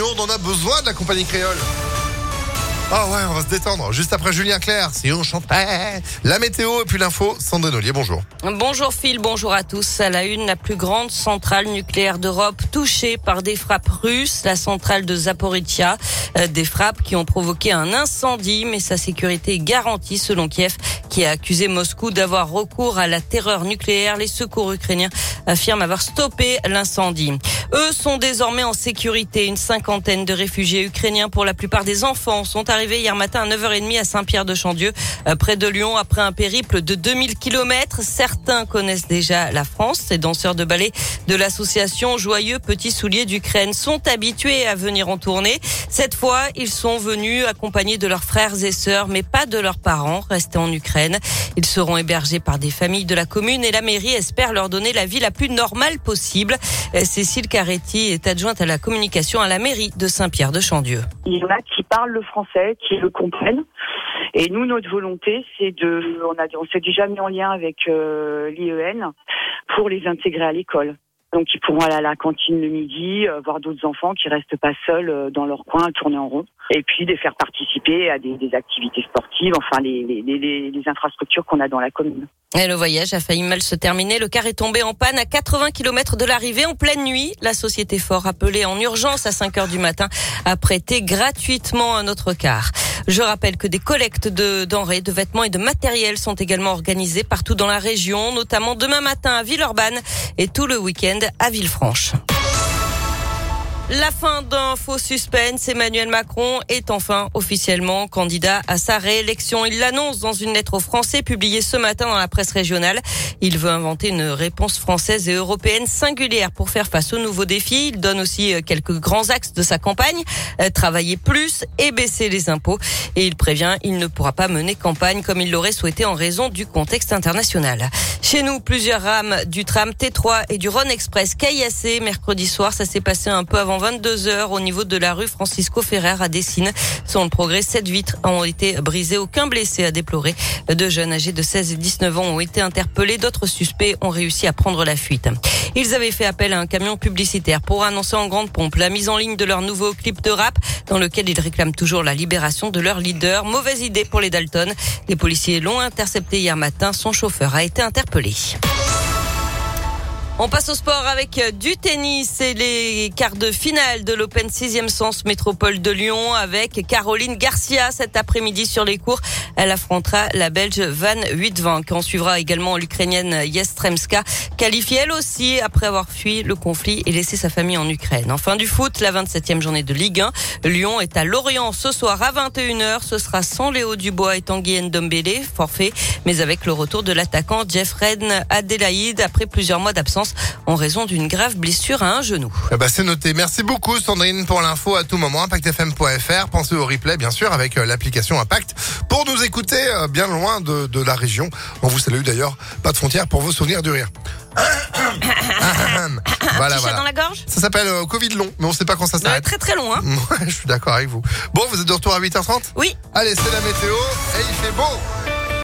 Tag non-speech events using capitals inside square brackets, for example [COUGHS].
on en a besoin de la compagnie créole. Ah ouais, on va se détendre. Juste après Julien Clerc, si on chantait. La météo et puis l'info, Sandrine Ollier, bonjour. Bonjour Phil, bonjour à tous. À la une, la plus grande centrale nucléaire d'Europe touchée par des frappes russes, la centrale de Zaporizhia. Euh, des frappes qui ont provoqué un incendie, mais sa sécurité est garantie selon Kiev, qui a accusé Moscou d'avoir recours à la terreur nucléaire. Les secours ukrainiens affirment avoir stoppé l'incendie. Eux sont désormais en sécurité. Une cinquantaine de réfugiés ukrainiens, pour la plupart des enfants, sont arrivés hier matin à 9h30 à Saint-Pierre-de-Chandieu, euh, près de Lyon, après un périple de 2000 km. Certains connaissent déjà la France. Ces danseurs de ballet de l'association Joyeux Petits Souliers d'Ukraine sont habitués à venir en tournée. Cette fois, ils sont venus accompagnés de leurs frères et sœurs, mais pas de leurs parents restés en Ukraine. Ils seront hébergés par des familles de la commune et la mairie espère leur donner la vie la plus normale possible. Euh, Cécile Caretti est adjointe à la communication à la mairie de Saint-Pierre-de-Chandieu. Il y en a qui parlent le français, qui le comprennent. Et nous, notre volonté, c'est de, on a, on s'est déjà mis en lien avec euh, l'IEN pour les intégrer à l'école. Donc, ils pourront aller à la cantine le midi, euh, voir d'autres enfants qui restent pas seuls euh, dans leur coin tourner en rond. Et puis, les faire participer à des, activités sportives, enfin, les, les, infrastructures qu'on a dans la commune. Le voyage a failli mal se terminer. Le car est tombé en panne à 80 km de l'arrivée en pleine nuit. La société Fort, appelée en urgence à 5 heures du matin, a prêté gratuitement un autre car. Je rappelle que des collectes de denrées, de vêtements et de matériel sont également organisées partout dans la région, notamment demain matin à Villeurbanne et tout le week-end à Villefranche. La fin d'un faux suspense. Emmanuel Macron est enfin officiellement candidat à sa réélection. Il l'annonce dans une lettre aux Français publiée ce matin dans la presse régionale. Il veut inventer une réponse française et européenne singulière pour faire face aux nouveaux défis. Il donne aussi euh, quelques grands axes de sa campagne. Euh, travailler plus et baisser les impôts. Et il prévient, il ne pourra pas mener campagne comme il l'aurait souhaité en raison du contexte international. Chez nous, plusieurs rames du tram T3 et du Rhône Express caillassé mercredi soir. Ça s'est passé un peu avant 22 heures au niveau de la rue Francisco Ferrer à Dessine. Selon le progrès, sept vitres ont été brisées. Aucun blessé à déplorer. Deux jeunes âgés de 16 et 19 ans ont été interpellés. D'autres suspects ont réussi à prendre la fuite. Ils avaient fait appel à un camion publicitaire pour annoncer en grande pompe la mise en ligne de leur nouveau clip de rap dans lequel ils réclament toujours la libération de leur leader. Mauvaise idée pour les Dalton. Les policiers l'ont intercepté hier matin. Son chauffeur a été interpellé. On passe au sport avec euh, du tennis et les quarts de finale de l'Open 6e Sens Métropole de Lyon avec Caroline Garcia cet après-midi sur les cours. Elle affrontera la Belge Van Huytvanck. On suivra également l'Ukrainienne Yestremska, qualifiée elle aussi après avoir fui le conflit et laissé sa famille en Ukraine. Enfin du foot, la 27e journée de Ligue 1. Lyon est à Lorient ce soir à 21h. Ce sera sans Léo Dubois et Tanguy Ndombele, forfait, mais avec le retour de l'attaquant Jeff Redden Adélaïde après plusieurs mois d'absence en raison d'une grave blessure à un genou. Eh ben, c'est noté. Merci beaucoup Sandrine pour l'info à tout moment. ImpactFM.fr. Pensez au replay bien sûr avec euh, l'application Impact pour nous écouter euh, bien loin de, de la région. On vous salue d'ailleurs. Pas de frontières pour vos souvenirs du rire. [COUGHS] voilà, Petit chat dans la gorge? Ça s'appelle euh, Covid long, mais on sait pas quand ça s'arrête. Très très loin. [LAUGHS] Ouais, je suis d'accord avec vous. Bon, vous êtes de retour à 8h30 Oui. Allez, c'est la météo et il fait beau.